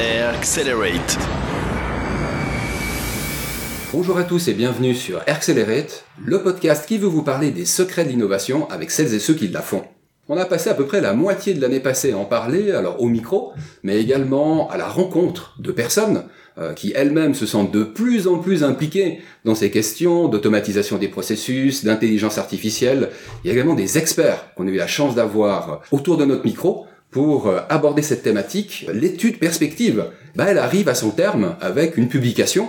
Accelerate. Bonjour à tous et bienvenue sur Accelerate, le podcast qui veut vous parler des secrets de l'innovation avec celles et ceux qui la font. On a passé à peu près la moitié de l'année passée à en parler, alors au micro, mais également à la rencontre de personnes euh, qui elles-mêmes se sentent de plus en plus impliquées dans ces questions d'automatisation des processus, d'intelligence artificielle. Il y a également des experts qu'on a eu la chance d'avoir autour de notre micro pour euh, aborder cette thématique. L'étude perspective, bah, elle arrive à son terme avec une publication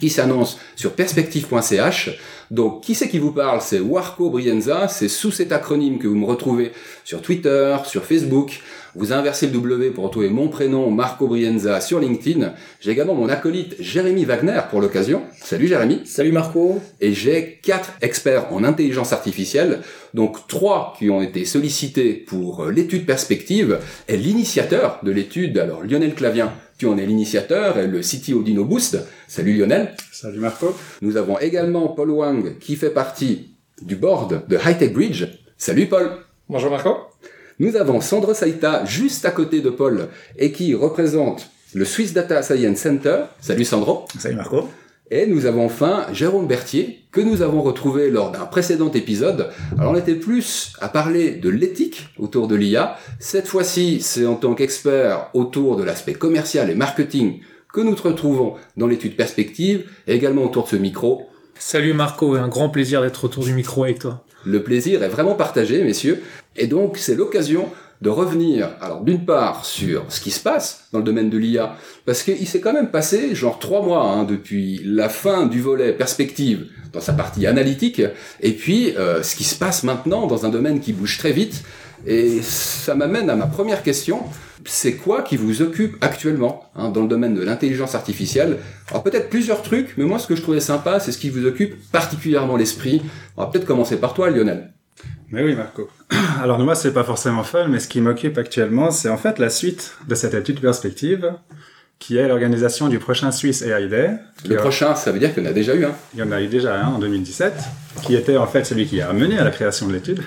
qui s'annonce sur perspective.ch. Donc, qui c'est qui vous parle? C'est Warco Brienza. C'est sous cet acronyme que vous me retrouvez sur Twitter, sur Facebook. Vous inversez le W pour retrouver mon prénom, Marco Brienza, sur LinkedIn. J'ai également mon acolyte Jérémy Wagner pour l'occasion. Salut Jérémy. Salut Marco. Et j'ai quatre experts en intelligence artificielle. Donc trois qui ont été sollicités pour euh, l'étude perspective et l'initiateur de l'étude, alors Lionel Clavien, tu en es l'initiateur et le CTO d'InnoBoost. Salut Lionel. Salut Marco. Nous avons également Paul Wang qui fait partie du board de Hightech Bridge. Salut Paul. Bonjour Marco. Nous avons Sandro Saïta juste à côté de Paul et qui représente le Swiss Data Science Center. Salut Sandro. Salut Marco. Et nous avons enfin Jérôme Berthier, que nous avons retrouvé lors d'un précédent épisode. Alors on était plus à parler de l'éthique autour de l'IA. Cette fois-ci, c'est en tant qu'expert autour de l'aspect commercial et marketing que nous te retrouvons dans l'étude perspective et également autour de ce micro. Salut Marco, un grand plaisir d'être autour du micro avec toi. Le plaisir est vraiment partagé, messieurs. Et donc, c'est l'occasion de revenir, alors d'une part sur ce qui se passe dans le domaine de l'IA, parce qu'il s'est quand même passé genre trois mois hein, depuis la fin du volet perspective dans sa partie analytique, et puis euh, ce qui se passe maintenant dans un domaine qui bouge très vite, et ça m'amène à ma première question, c'est quoi qui vous occupe actuellement hein, dans le domaine de l'intelligence artificielle? Alors peut-être plusieurs trucs, mais moi ce que je trouvais sympa, c'est ce qui vous occupe particulièrement l'esprit. On va peut-être commencer par toi, Lionel. Mais oui, Marco. Alors moi, c'est pas forcément fun, mais ce qui m'occupe actuellement, c'est en fait la suite de cette étude perspective, qui est l'organisation du prochain Swiss AI Day. Le prochain, ça veut dire qu'il y en a déjà eu un. Il y en a eu déjà un en 2017, qui était en fait celui qui a mené à la création de l'étude.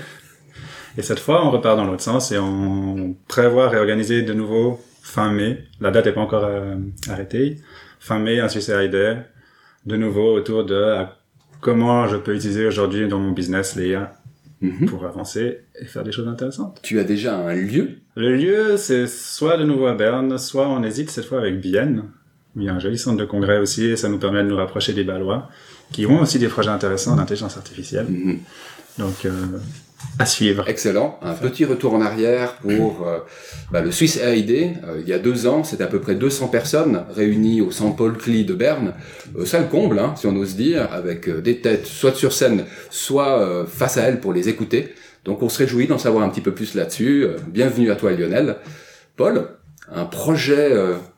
Et cette fois, on repart dans l'autre sens et on prévoit réorganiser de nouveau fin mai. La date n'est pas encore euh, arrêtée. Fin mai, un AI Day, de nouveau autour de comment je peux utiliser aujourd'hui dans mon business les Mhm. pour avancer et faire des choses intéressantes. Tu as déjà un lieu? Le lieu, c'est soit de nouveau à Berne, soit on hésite cette fois avec Bienne. Il y a un joli centre de congrès aussi et ça nous permet de nous rapprocher des Balois qui ont aussi des projets intéressants d'intelligence artificielle. Mhm. Donc, euh, à suivre. Excellent. Un petit retour en arrière pour euh, bah, le Swiss AID. Euh, il y a deux ans, c'était à peu près 200 personnes réunies au Centre Paul Klee de Berne. Euh, ça le comble, hein, si on ose dire, avec des têtes soit sur scène, soit face à elles pour les écouter. Donc on se réjouit d'en savoir un petit peu plus là-dessus. bienvenue à toi Lionel. Paul, un projet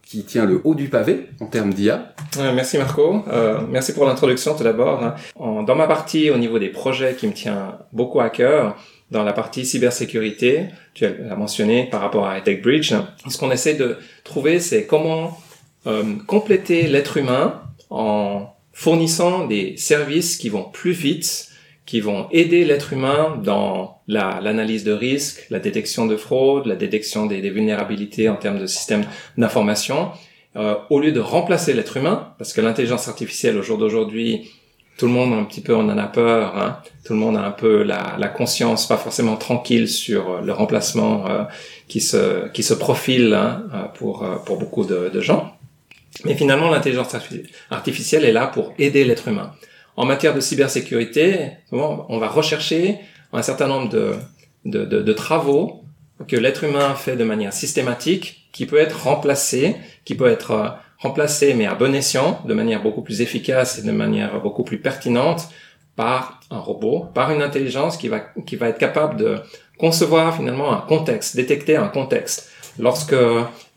qui tient le haut du pavé en termes d'IA. merci Marco. Euh, merci pour l'introduction tout d'abord. Dans ma partie au niveau des projets qui me tient beaucoup à cœur, dans la partie cybersécurité, tu as mentionné par rapport à Tech Bridge, ce qu'on essaie de trouver, c'est comment euh, compléter l'être humain en fournissant des services qui vont plus vite qui vont aider l'être humain dans l'analyse de risque, la détection de fraude, la détection des, des vulnérabilités en termes de systèmes d'information, euh, au lieu de remplacer l'être humain, parce que l'intelligence artificielle au jour d'aujourd'hui, tout le monde un petit peu on en a peur, hein, tout le monde a un peu la, la, conscience pas forcément tranquille sur le remplacement euh, qui se qui se profile hein, euh, pour euh, pour beaucoup de, de gens. Mais finalement, l'intelligence artificielle est là pour aider l'être humain en matière de cybersécurité, on va rechercher un certain nombre de, travaux que l'être humain fait de manière systématique, qui peut être remplacé, qui peut être euh, remplacé mais à bon escient, de manière beaucoup plus efficace et de manière beaucoup plus pertinente par un robot, par une intelligence qui va, qui va être capable de concevoir finalement un contexte, détecter un contexte. Lorsque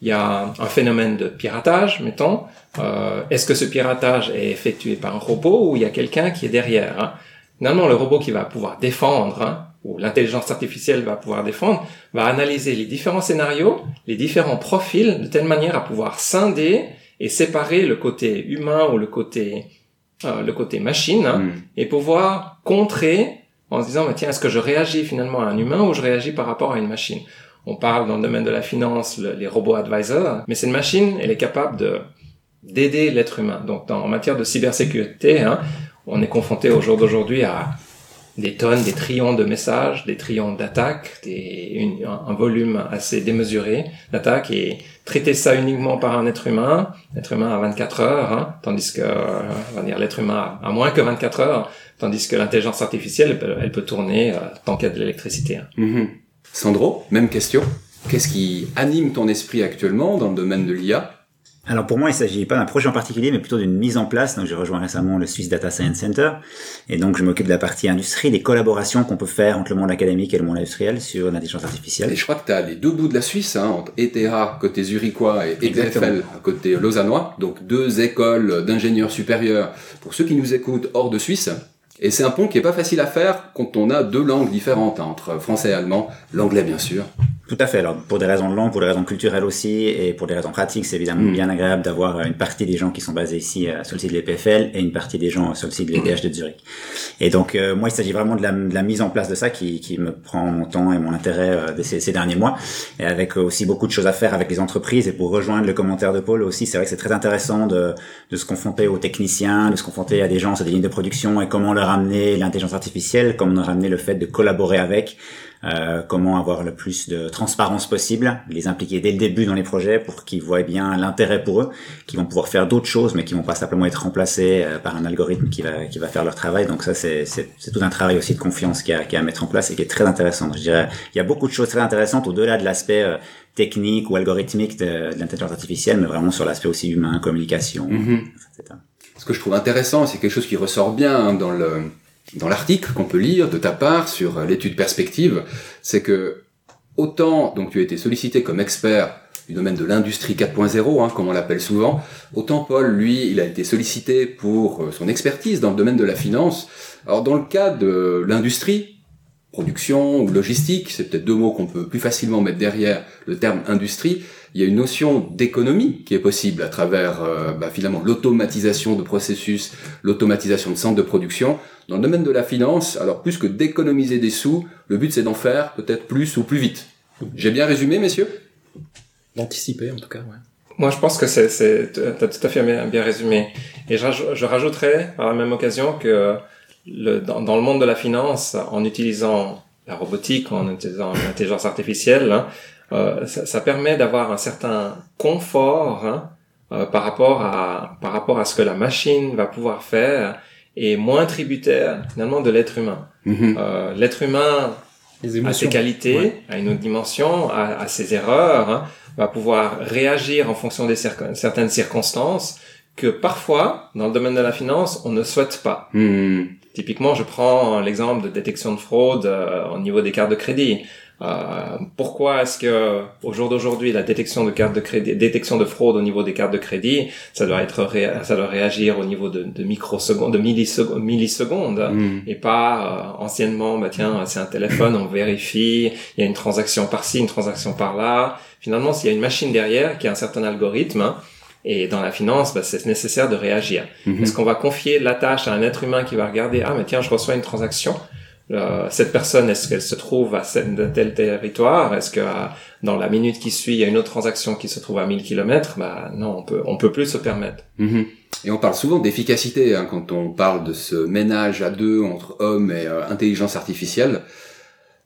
il y a un phénomène de piratage, mettons, euh, est-ce que ce piratage est effectué par un robot ou il y a quelqu'un qui est derrière hein? Finalement, le robot qui va pouvoir défendre, hein, ou l'intelligence artificielle va pouvoir défendre, va analyser les différents scénarios, les différents profils, de telle manière à pouvoir scinder et séparer le côté humain ou le côté euh, le côté machine, hein, hmm. et pouvoir contrer en se disant, bah, tiens, est-ce que je réagis finalement à un humain ou je réagis par rapport à une machine? On parle dans le domaine de la finance les robots advisors, mais cette machine, elle est capable de d'aider l'être humain. Donc, en matière de cybersécurité, hein, on est confronté au jour d'aujourd'hui à des tonnes, des trillions de messages, des trillions d'attaques, un volume assez démesuré d'attaques et traiter ça uniquement par un être humain, l'être humain a 24 heures, hein, tandis que, on va dire, l'être humain a moins que 24 heures, tandis que l'intelligence artificielle, elle peut, tourner euh, tant qu'il y a de l'électricité. Hein. Mm-hmm. Sandro, même question. Qu'est-ce qui anime ton esprit actuellement dans le domaine de l'IA alors pour moi, il s'agit pas d'un projet en particulier, mais plutôt d'une mise en place. Donc j'ai rejoint récemment le Swiss Data Science Center, et donc je m'occupe de la partie industrie, des collaborations qu'on peut faire entre le monde académique et le monde industriel sur l'intelligence artificielle. Et je crois que tu as les deux bouts de la Suisse, hein, entre ETH côté zurichois et EXFL côté lausannois, donc deux écoles d'ingénieurs supérieurs. Pour ceux qui nous écoutent hors de Suisse, et c'est un pont qui est pas facile à faire quand on a deux langues différentes, hein, entre français et allemand, l'anglais bien sûr. Tout à fait. Alors, pour des raisons de langue, pour des raisons culturelles aussi, et pour des raisons pratiques, c'est évidemment mm. bien agréable d'avoir une partie des gens qui sont basés ici euh, sur le site de l'EPFL et une partie des gens sur le site de l'ETH de Zurich. Et donc, euh, moi, il s'agit vraiment de la, de la, mise en place de ça qui, qui me prend mon temps et mon intérêt euh, de ces, ces, derniers mois, et avec aussi beaucoup de choses à faire avec les entreprises. Et pour rejoindre le commentaire de Paul aussi, c'est vrai que c'est très intéressant de, de se confronter aux techniciens, de se confronter à des gens sur des lignes de production et comment leur amener l'intelligence artificielle, comment leur amener le fait de collaborer avec. Euh, comment avoir le plus de transparence possible, les impliquer dès le début dans les projets pour qu'ils voient bien l'intérêt pour eux, qu'ils vont pouvoir faire d'autres choses, mais qui vont pas simplement être remplacés euh, par un algorithme qui va qui va faire leur travail. Donc ça c'est c'est tout un travail aussi de confiance qu'il y a, a à mettre en place et qui est très intéressant. Je dirais il y a beaucoup de choses très intéressantes au-delà de l'aspect euh, technique ou algorithmique de, l'intelligence artificielle, mais vraiment sur l'aspect aussi humain, communication, mm-hmm. etc. Que je trouve intéressant, c'est quelque chose qui ressort bien dans le dans l'article qu'on peut lire de ta part sur l'étude perspective, c'est que autant donc tu as été sollicité comme expert du domaine de l'industrie 4.0, hein, comme on l'appelle souvent, autant Paul, lui, il a été sollicité pour euh, son expertise dans le domaine de la finance. Alors dans le cas de l'industrie, production ou logistique, c'est peut-être deux mots qu'on peut plus facilement mettre derrière le terme industrie, il y a une notion d'économie qui est possible à travers euh, bah, finalement l'automatisation de processus, l'automatisation de centres de production. Dans le domaine de la finance, alors plus que d'économiser des sous, le but c'est d'en faire peut-être plus ou plus vite. J'ai bien résumé, messieurs? D'anticiper en tout cas, ouais. Moi, je pense que c'est, c'est, t'as tout à fait bien, résumé. Et je, je, rajouterais par la même occasion que le, dans, dans, le monde de la finance, en utilisant la robotique, en utilisant l'intelligence artificielle, hein, euh, ça, ça, permet d'avoir un certain confort hein, euh, par rapport à par rapport à ce que la machine va pouvoir faire et moins tributaire finalement de l'être humain. Mm-hmm. Euh, l'être humain a ses qualités, a une autre dimension, a, a ses erreurs, hein, va pouvoir réagir en fonction des certaines circonstances que parfois, dans le domaine de la finance, on ne souhaite pas. Mm-hmm. Typiquement, je prends l'exemple de détection de fraude euh, au niveau des cartes de crédit. Euh, pourquoi est-ce que au jour d'aujourd'hui la détection de cartes de crédit, détection de fraude au niveau des cartes de crédit, ça doit être ça doit réagir au niveau de, de microsecondes, de millisecondes, millisecondes hmm. et pas euh, anciennement bah tiens c'est un téléphone, on vérifie, il y a une transaction par-ci, une transaction par-là. Finalement, s'il y a une machine derrière qui a un certain algorithme, hein, et dans la finance, bah, c'est nécessaire de réagir. Hmm. Est-ce qu'on va confier la tâche à un être humain qui va regarder, ah mais tiens, je reçois une transaction, cette personne, est-ce qu'elle se trouve à tel territoire? Est-ce que dans la minute qui suit, il y a une autre transaction qui se trouve à 1000 km Bah non, on peut, peut plus se permettre. Mhm. Et on parle souvent d'efficacité hein, quand on parle de ce ménage à deux entre hommes et euh, intelligence artificielle.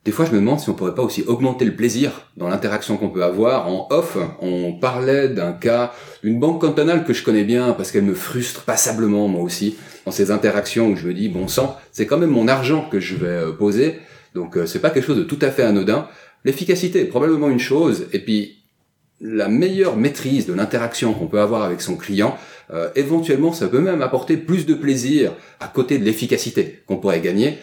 Des fois, je me demande si on pourrait pas aussi augmenter le plaisir dans l'interaction qu'on peut avoir. En off, on parlait d'un cas d'une banque cantonale que je connais bien parce qu'elle me frustre passablement, moi aussi, dans ces interactions où je me dis, bon sang, c'est quand même mon argent que je vais euh, poser. Donc, euh, c'est pas quelque chose de tout à fait anodin. L'efficacité est probablement une chose, et puis la meilleure maîtrise de l'interaction qu'on peut avoir avec son client, euh, éventuellement, ça peut même apporter plus de plaisir à côté de l'efficacité qu'on pourrait gagner.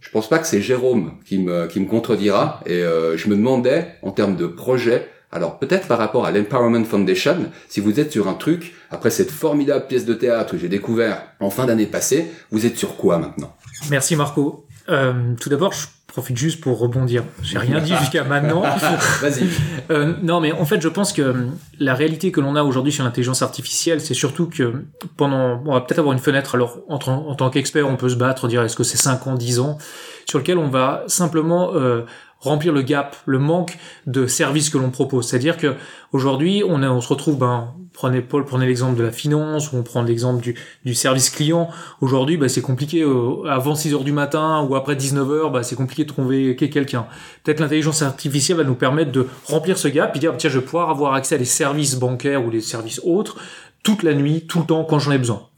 Je pense pas que c'est Jérôme qui me, qui me contredira. Et euh, je me demandais, en termes de projet, alors peut-être par rapport à l'Empowerment Foundation, si vous êtes sur un truc, après cette formidable pièce de théâtre que j'ai découvert en fin d'année passée, vous êtes sur quoi maintenant? Merci Marco. Euh, tout d'abord, je profite juste pour rebondir. J'ai rien dit jusqu'à maintenant. Vas-y. Euh, non, mais en fait, je pense que la réalité que l'on a aujourd'hui sur l'intelligence artificielle, c'est surtout que pendant, on va peut-être avoir une fenêtre. Alors, en, en tant qu'expert, on peut se battre, dire est-ce que c'est 5 ans, 10 ans, sur lequel on va simplement euh, remplir le gap, le manque de services que l'on propose. C'est-à-dire que aujourd'hui, on, se retrouve, ben, prenez Paul, prenez l'exemple de la finance, ou on prend l'exemple du, du service client. Aujourd'hui, ben, c'est compliqué. Euh, avant 6 heures du matin ou après 19 heures, ben, c'est compliqué de trouver quelqu'un. Peut-être l'intelligence artificielle va nous permettre de remplir ce gap, et dire tiens, je vais pouvoir avoir accès à des services bancaires ou des services autres toute la nuit, tout le temps, quand j'en ai besoin.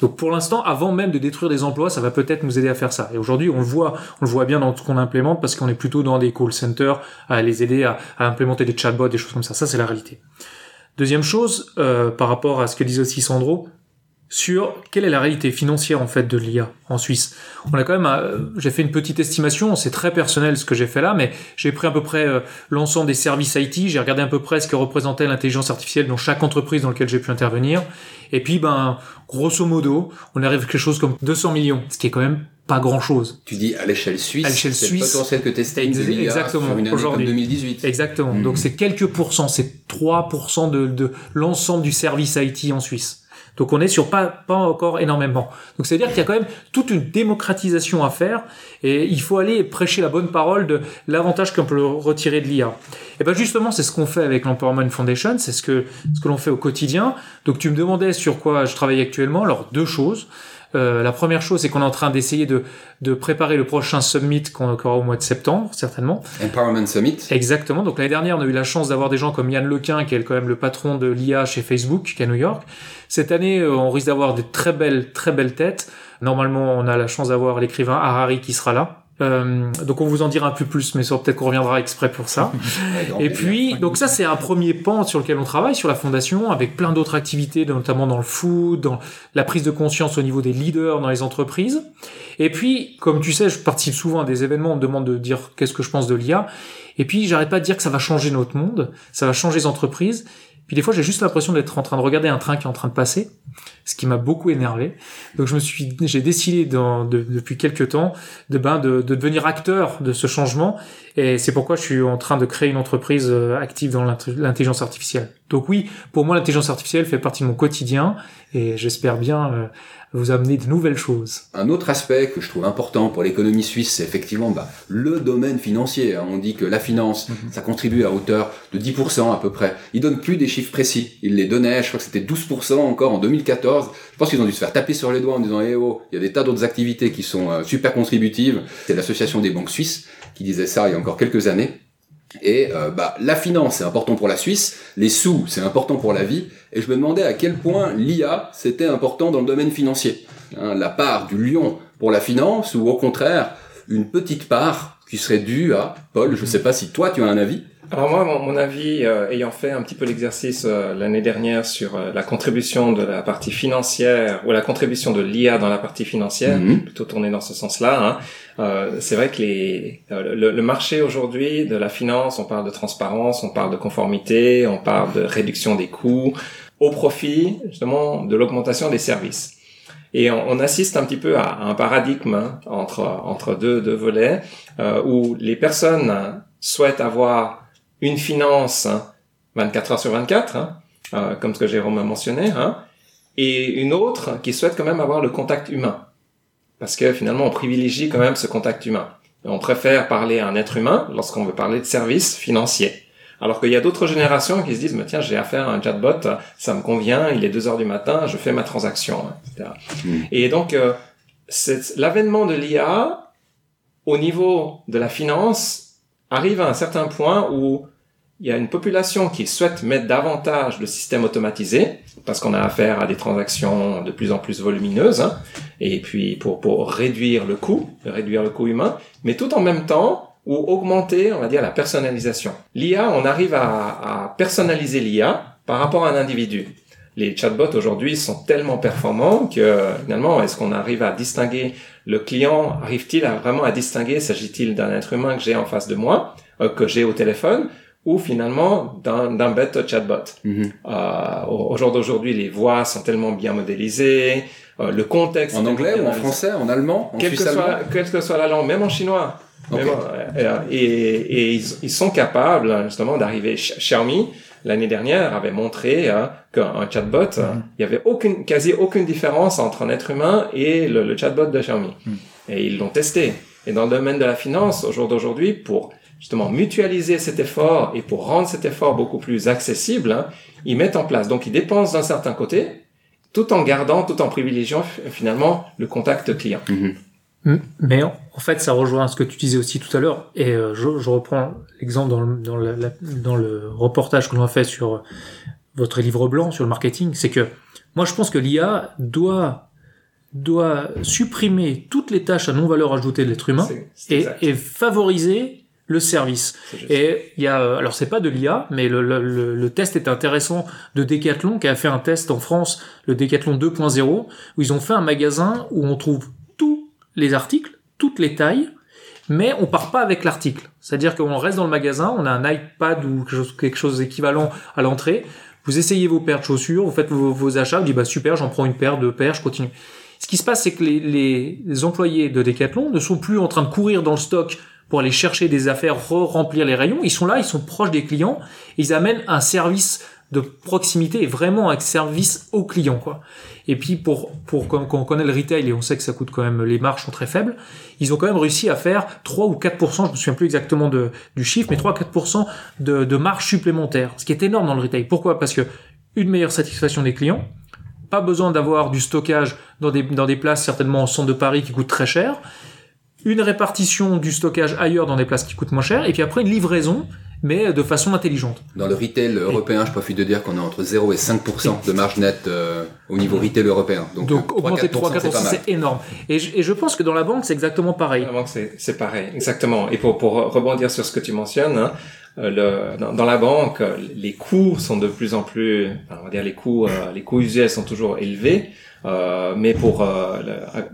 Donc pour l'instant, avant même de détruire des emplois, ça va peut-être nous aider à faire ça. Et aujourd'hui, on le voit, on le voit bien dans ce qu'on implémente parce qu'on est plutôt dans des call centers à les aider à, implémenter des chatbots, des choses comme ça. Ça, c'est la réalité. Deuxième chose, euh, par rapport à ce que disait aussi Sandro, sur quelle est la réalité financière en fait de l'IA en Suisse. On a quand même, euh, j'ai fait une petite estimation, c'est très personnel ce que j'ai fait là, mais j'ai pris à peu près euh, l'ensemble des services IT, j'ai regardé à peu près ce que représentait l'intelligence artificielle dans chaque entreprise dans laquelle j'ai pu intervenir, et puis ben grosso modo, on arrive à quelque chose comme 200 millions, ce qui est quand même pas grand chose. Tu dis à l'échelle suisse. À l'échelle suisse. Potentiel que exactement, sur une année comme 2018. Exactement. Donc c'est quelques pourcents, c'est 3% de, de l'ensemble du service IT en Suisse. Donc on est sur pas, pas encore énormément. Donc c'est-à-dire qu'il y a quand même toute une démocratisation à faire et il faut aller prêcher la bonne parole de l'avantage qu'on peut retirer de l'IA. Et ben justement, c'est ce qu'on fait avec l'Empowerment Foundation, c'est ce que, ce que l'on fait au quotidien. Donc tu me demandais sur quoi je travaille actuellement. Alors deux choses. Euh, la première chose, c'est qu'on est en train d'essayer de, de préparer le prochain summit qu'on aura au mois de septembre, certainement. Empowerment Summit. Exactement. Donc l'année dernière, on a eu la chance d'avoir des gens comme Yann Lequin, qui est quand même le patron de l'IA chez Facebook, qui est à New York. Cette année, euh, on risque d'avoir des très belles, très belles têtes. Normalement, on a la chance d'avoir l'écrivain Harari qui sera là. Euh, donc on vous en dira un peu plus, mais peut-être qu'on reviendra exprès pour ça. et puis, donc ça c'est un premier pan sur lequel on travaille sur la fondation, avec plein d'autres activités, notamment dans le food, dans la prise de conscience au niveau des leaders dans les entreprises. Et puis, comme tu sais, je participe souvent à des événements, on me demande de dire qu'est-ce que je pense de l'IA. Et puis, j'arrête pas de dire que ça va changer notre monde, ça va changer les entreprises. Puis des fois, j'ai juste l'impression d'être en train de regarder un train qui est en train de passer, ce qui m'a beaucoup énervé. Donc je me suis, j'ai décidé dans, depuis quelques temps de, ben, de, de devenir acteur de ce changement, et c'est pourquoi je suis en train de créer une entreprise euh, active dans l'intelligence artificielle. Donc oui, pour moi, l'intelligence artificielle fait partie de mon quotidien, et j'espère bien euh, vous amener de nouvelles choses. Un autre aspect que je trouve important pour l'économie suisse, c'est effectivement bah, le domaine financier. On dit que la finance, mhm. ça contribue à hauteur de 10% à peu près. Ils donnent plus des chiffres précis. Ils les donnaient, je crois que c'était 12% encore en 2014. Je pense qu'ils ont dû se faire taper sur les doigts en disant, eh oh, il y a des tas d'autres activités qui sont euh, super contributives. C'est l'association des banques suisses qui disait ça il y a encore quelques années. Et euh, bah, la finance, c'est important pour la Suisse, les sous, c'est important pour la vie, et je me demandais à quel point l'IA, c'était important dans le domaine financier. Hein, la part du lion pour la finance, ou au contraire, une petite part qui serait due à Paul, je ne sais pas si toi tu as un avis. Alors moi, mon, avis, euh, ayant fait un petit peu l'exercice euh, l'année dernière sur la contribution de la partie financière ou la contribution de l'IA dans la partie financière, mhm. plutôt tourné dans ce sens-là, hein, euh, c'est vrai que les, euh, le, marché aujourd'hui de la finance, on parle de transparence, on parle de conformité, on parle de réduction des coûts, au profit justement de l'augmentation des services. Et on, assiste un petit peu à, un paradigme hein, entre entre deux, deux volets euh, où les personnes souhaitent avoir une finance 24 heures sur 24, hein, comme ce que Jérôme a mentionné, hein, et une autre qui souhaite quand même avoir le contact humain parce que finalement on privilégie quand même ce contact humain. on préfère parler à un être humain lorsqu'on veut parler de services financiers. Alors qu'il y a d'autres générations qui se disent, mais tiens, j'ai affaire à un chatbot, ça me convient, il est 2 heures du matin, je fais ma transaction, etc. Hmm. Et donc, euh, l'avènement de l'IA au niveau de la finance arrive à un certain point où il y a une population qui souhaite mettre davantage de systèmes automatisés parce qu'on a affaire à des transactions de plus en plus volumineuses hein, et puis pour pour réduire le coût, réduire le coût humain, mais tout en même temps ou augmenter, on va dire, la personnalisation. L'IA, on arrive à, à personnaliser l'IA par rapport à un individu. Les chatbots aujourd'hui sont tellement performants que finalement, est-ce qu'on arrive à distinguer le client? Arrive-t-il à vraiment à distinguer S'agit-il d'un être humain que j'ai en face de moi, euh, que j'ai au téléphone, ou finalement d'un bête chatbot? Mm euh, au, jour d'aujourd'hui, les voix sont tellement bien modélisées, euh, le contexte... En anglais ou en français, en allemand, en quelle que, soit, quelle que soit la langue, même en chinois. Et, et ils, sont capables justement d'arriver. Xiaomi l'année dernière avait montré hein, qu'un chatbot, mhm. il y avait aucune, quasi aucune différence entre un être humain et le, chatbot de Xiaomi. Mhm. Et ils l'ont testé. Et dans le domaine de la finance, au jour d'aujourd'hui, pour justement mutualiser cet effort et pour rendre cet effort beaucoup plus accessible, hein, ils mettent en place. Donc ils dépensent d'un certain côté, tout en gardant, tout en privilégiant finalement le contact client. Mhm. Mais en fait, ça rejoint ce que tu disais aussi tout à l'heure, et euh, je, je, reprends l'exemple dans le, dans, le, dans le reportage que l'on a fait sur votre livre blanc sur le marketing, c'est que moi je pense que l'IA doit doit supprimer toutes les tâches à non-valeur ajoutée de l'être humain et, et, favoriser le service. Et il y a, alors c'est pas de l'IA, mais le, le, le, test est intéressant de Decathlon qui a fait un test en France, le Decathlon 2.0, où ils ont fait un magasin où on trouve les articles, toutes les tailles, mais on part pas avec l'article. C'est-à-dire qu'on reste dans le magasin, on a un iPad ou quelque chose, d'équivalent à l'entrée. Vous essayez vos paires de chaussures, vous faites vos, achats, vous dites bah super, j'en prends une paire, deux paires, je continue. Ce qui se passe, c'est que les, employés de Decathlon ne sont plus en train de courir dans le stock pour aller chercher des affaires, re-remplir les rayons. Ils sont là, ils sont proches des clients, ils amènent un service de proximité vraiment un service aux clients, quoi. Et puis pour pour quand, on connaît le retail et on sait que ça coûte quand même les marges sont très faibles, ils ont quand même réussi à faire 3 ou 4 je me souviens plus exactement de, du chiffre mais 3 4 de de marge supplémentaire, ce qui est énorme dans le retail. Pourquoi? Parce que une meilleure satisfaction des clients, pas besoin d'avoir du stockage dans des, dans des places certainement au centre de Paris qui coûtent très cher, une répartition du stockage ailleurs dans des places qui coûtent moins cher, et puis après une livraison, mais de façon intelligente. Dans le retail européen, je profite de dire qu'on est entre 0 et 5% de marge nette euh, au niveau retail européen. Donc, Donc augmenter 3-4%, c'est énorme. Et je, et je, pense que dans la banque, c'est exactement pareil. Dans la banque, c'est pareil, exactement. Et pour, pour rebondir sur ce que tu mentionnes, hein, le, dans, dans, la banque, les coûts sont de plus en plus, on va dire les coûts, euh, les coûts usuels sont toujours élevés. Euh, mais pour, euh,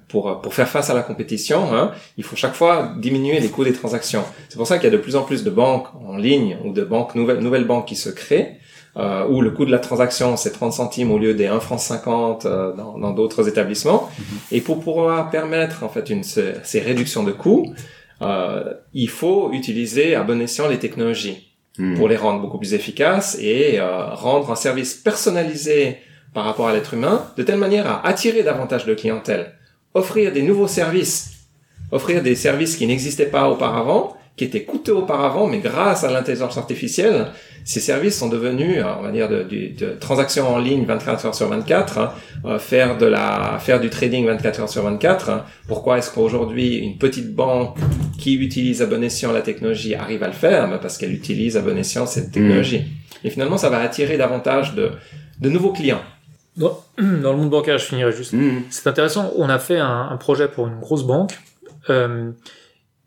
pour pour faire face à la compétition, hein, il faut chaque fois diminuer les coûts des transactions. C'est pour ça qu'il y a de plus en plus de banques en ligne ou de banques nouvelles nouvelles banques qui se créent. Euh, où le coût de la transaction c'est 30 centimes au lieu des 1 franc 50 euh, dans d'autres établissements. Mm-hmm. Et pour pouvoir permettre en fait une, ces réductions de coûts, euh, il faut utiliser à bon escient les technologies mm. pour les rendre beaucoup plus efficaces et euh, rendre un service personnalisé par rapport à l'être humain, de telle manière à attirer davantage de clientèle, offrir des nouveaux services, offrir des services qui n'existaient pas auparavant, qui étaient coûteux auparavant, mais grâce à l'intelligence artificielle, ces services sont devenus, on va dire, de, de, de transactions en ligne 24 heures sur 24, hein, euh, faire de la, faire du trading 24 heures sur 24. Hein. Pourquoi est-ce qu'aujourd'hui une petite banque qui utilise à bon escient la technologie arrive à le faire? Ben Parce qu'elle utilise à bon escient cette technologie. Mmh. Et finalement, ça va attirer davantage de, de nouveaux clients. Dans, dans, le monde bancaire, je finirai juste. Mmh. C'est intéressant. On a fait un, un, projet pour une grosse banque euh,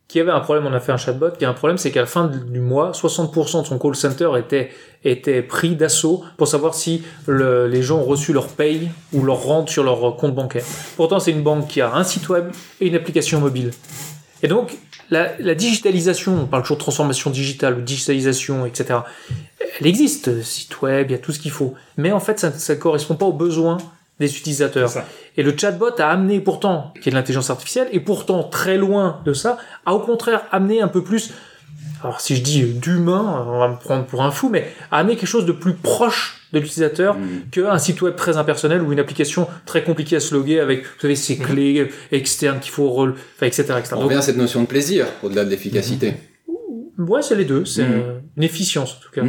qui avait un problème. On a fait un chatbot. Qui a un problème, c'est qu'à la fin du mois, 60% de son call center était était pris d'assaut pour savoir si le, les gens ont reçu leur paye ou leur rente sur leur compte bancaire. Pourtant, c'est une banque qui a un site web et une application mobile. Et donc, la, la, digitalisation, on parle toujours de transformation digitale ou digitalisation, etc. Elle existe, site web, il y a tout ce qu'il faut. Mais en fait, ça ne correspond pas aux besoins des utilisateurs. Et le chatbot a amené pourtant, qui est de l'intelligence artificielle, et pourtant très loin de ça, a au contraire amené un peu plus, alors si je dis d'humain, on va me prendre pour un fou, mais a amené quelque chose de plus proche de l'utilisateur mmh. qu'un site web très impersonnel ou une application très compliquée à se loguer avec, vous savez, ces clés externes qu'il faut, rel... enfin, etc., etc. On revient à cette notion de plaisir, au-delà de l'efficacité. Mmh. Ouais, c'est les deux. C'est mmh. une efficience, en tout cas.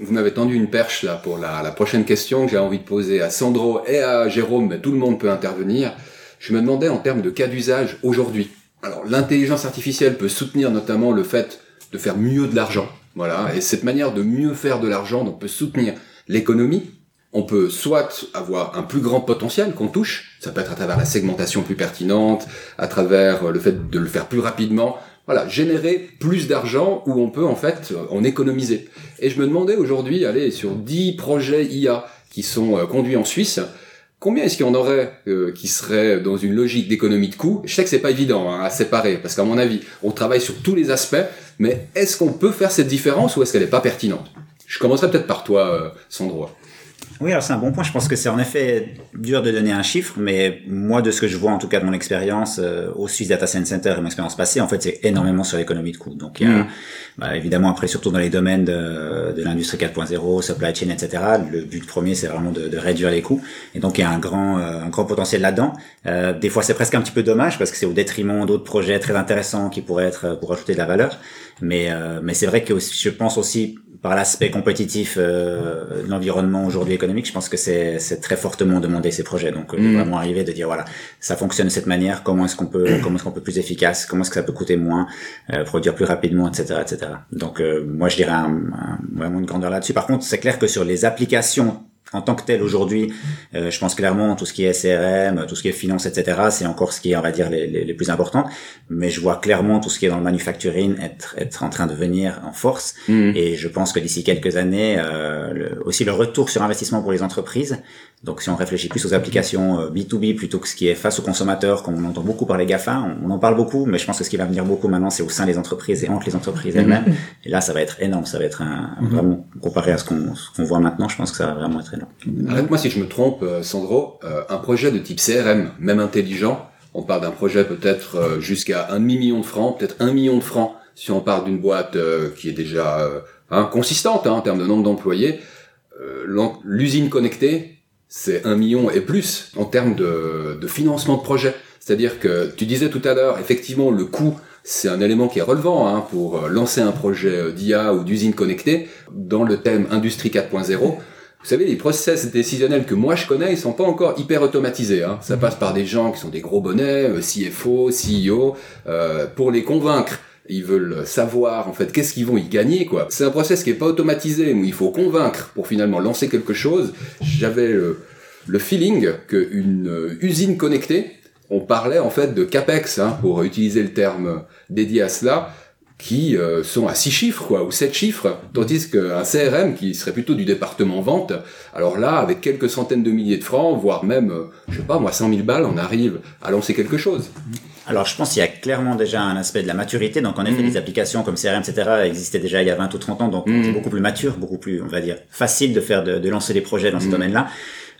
Vous m'avez tendu une perche, là, pour la, prochaine question que j'ai envie de poser à Sandro et à Jérôme, mais tout le monde peut intervenir. Je me demandais en termes de cas d'usage aujourd'hui. Alors, l'intelligence artificielle peut soutenir notamment le fait de faire mieux de l'argent. Voilà. Et cette manière de mieux faire de l'argent, donc, peut soutenir l'économie. On peut soit avoir un plus grand potentiel qu'on touche, ça peut être à travers la segmentation plus pertinente, à travers le fait de le faire plus rapidement, voilà, générer plus d'argent où on peut en fait en économiser. Et je me demandais aujourd'hui, allez, sur 10 projets IA qui sont euh, conduits en Suisse, combien est-ce qu'il y en aurait euh, qui seraient dans une logique d'économie de coûts? Je sais que c'est pas évident hein, à séparer, parce qu'à mon avis, on travaille sur tous les aspects, mais est-ce qu'on peut faire cette différence ou est-ce qu'elle n'est pas pertinente? Je commencerai peut-être par toi, euh, Sandro. Oui, alors c'est un bon point. Je pense que c'est en effet dur de donner un chiffre, mais moi, de ce que je vois, en tout cas de mon expérience euh, au Swiss Data Science Center et mon expérience passée, en fait, c'est énormément sur l'économie de coûts. Donc, il y a, Mm. bah, évidemment, après, surtout dans les domaines de, de l'industrie 4.0, supply chain, etc., le but premier, c'est vraiment de, de réduire les coûts. Et donc, il y a un grand, euh, un grand potentiel là-dedans. Euh, des fois, c'est presque un petit peu dommage parce que c'est au détriment d'autres projets très intéressants qui pourraient être euh, pour ajouter de la valeur. Mais, euh, mais c'est vrai que je pense aussi par l'aspect compétitif euh, de l'environnement aujourd'hui économique, je pense que c'est c'est très fortement demandé ces projets. Donc euh, de Mm. vraiment arriver de dire voilà, ça fonctionne de cette manière. Comment est-ce qu'on peut comment est-ce qu'on peut plus efficace Comment est-ce que ça peut coûter moins euh, Produire plus rapidement, etc., etc. Donc euh, moi je dirais un, un- vraiment une grandeur là-dessus. Par contre, c'est clair que sur les applications en tant que tel aujourd'hui, euh, je pense clairement tout ce qui est CRM, tout ce qui est finance, etc. C'est encore ce qui est, on va dire, les, les, les plus importants. Mais je vois clairement tout ce qui est dans le manufacturing être être en train de venir en force. Mm. Et je pense que d'ici quelques années, euh, le- aussi le retour sur investissement pour les entreprises. Donc si on réfléchit plus aux applications euh, B2B plutôt que ce qui est face aux consommateurs, comme on entend beaucoup par les GAFA, on, on en parle beaucoup, mais je pense que ce qui va venir beaucoup maintenant, c'est au sein des entreprises et entre les entreprises elles-mêmes. Et là, ça va être énorme, ça va être un, vraiment, comparé à ce qu'on ce qu'on voit maintenant, je pense que ça va vraiment être Arrête-moi si je me trompe, euh, Sandro. Euh, un projet de type CRM, même intelligent, on parle d'un projet peut-être euh, jusqu'à un demi-million de francs, peut-être un million de francs si on part d'une boîte qui est déjà hein, consistante hein, en termes de nombre d'employés. L'usine connectée, c'est un million et plus en termes de, financement de projet. C'est-à-dire que tu disais tout à l'heure, effectivement, le coût, c'est un élément qui est relevant hein, pour lancer un projet d'IA ou d'usine connectée dans le thème Industrie 4.0. Vous savez, les process décisionnels que moi je connais, ils sont pas encore hyper automatisés. Hein. Ça passe par des gens qui sont des gros bonnets, euh, CFO, CEO, euh, pour les convaincre. Ils veulent savoir en fait qu'est-ce qu'ils vont y gagner quoi. C'est un process qui est pas automatisé où il faut convaincre pour finalement lancer quelque chose. J'avais le, le feeling qu'une euh, usine connectée, on parlait en fait de capex hein, pour utiliser le terme dédié à cela qui euh, sont à six chiffres quoi ou sept chiffres tandis qu'un CRM qui serait plutôt du département vente alors là avec quelques centaines de milliers de francs voire même euh, je sais pas moi 100 000 balles on arrive à lancer quelque chose Alors, je pense qu'il y a clairement déjà un aspect de la maturité. Donc, en effet, Mhm. les applications comme CRM, etc., existaient déjà il y a 20 ou 30 ans. Donc, Mhm. c'est beaucoup plus mature, beaucoup plus, on va dire, facile de faire, de, de lancer des projets dans ce Mhm. domaine-là.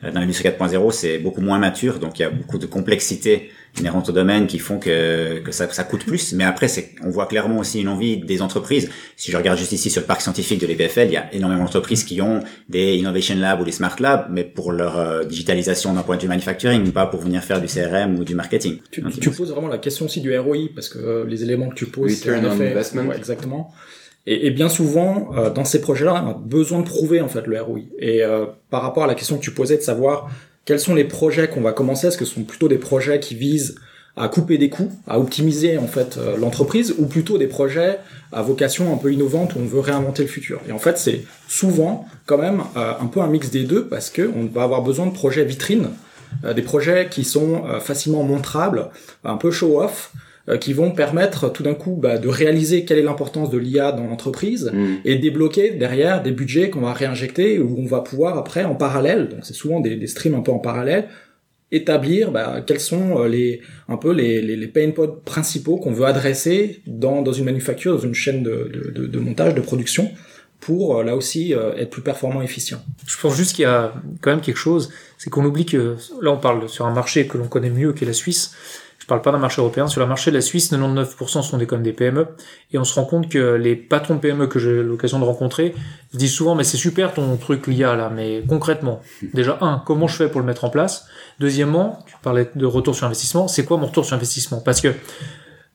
Euh, Dans l'industrie 4.0, c'est beaucoup moins mature. Donc, il y a beaucoup de complexité inhérente au domaine qui font que, que ça, ça coûte plus. Mais après, c'est, on voit clairement aussi une envie des entreprises. Si je regarde juste ici sur le parc scientifique de l'EPFL, il y a énormément d'entreprises qui ont des Innovation Labs ou des Smart Labs, mais pour leur euh, digitalisation d'un point de vue manufacturing, pas pour venir faire du CRM ou du marketing. Tu, Donc, tu poses vraiment la question aussi du ROI, parce que euh, les éléments que tu poses, c'est on effet- investment. Ouais, exactement. Et, et bien souvent, euh, dans ces projets-là, on a besoin de prouver en fait le ROI. Et euh, par rapport à la question que tu posais de savoir quels sont les projets qu'on va commencer, est-ce que ce sont plutôt des projets qui visent à couper des coûts, à optimiser en fait euh, l'entreprise, ou plutôt des projets à vocation un peu innovante où on veut réinventer le futur? Et en fait, c'est souvent quand même euh, un peu un mix des deux parce que on va avoir besoin de projets vitrines, euh, des projets qui sont facilement montrables, un peu show-off, euh, qui vont permettre tout d'un coup bah, de réaliser quelle est l'importance de l'IA dans l'entreprise et débloquer derrière des budgets qu'on va réinjecter où on va pouvoir après en parallèle, donc c'est souvent des, des streams un peu en parallèle, établir bah, quels sont euh, les un peu les, les, les pain points principaux qu'on veut adresser dans, dans une manufacture, dans une chaîne de, de, de, de montage, de production, pour euh, là aussi euh, être plus performant, efficient. Je pense juste qu'il y a quand même quelque chose, c'est qu'on oublie que là on parle sur un marché que l'on connaît mieux qu'est la Suisse. Je parle pas d'un marché européen. Sur le marché de la Suisse, 99% sont des comme des PME, et on se rend compte que les patrons de PME que j'ai l'occasion de rencontrer disent souvent mais c'est super ton truc l'IA là, mais concrètement, déjà un, comment je fais pour le mettre en place? Deuxièmement, tu parlais de retour sur investissement, c'est quoi mon retour sur investissement? Parce que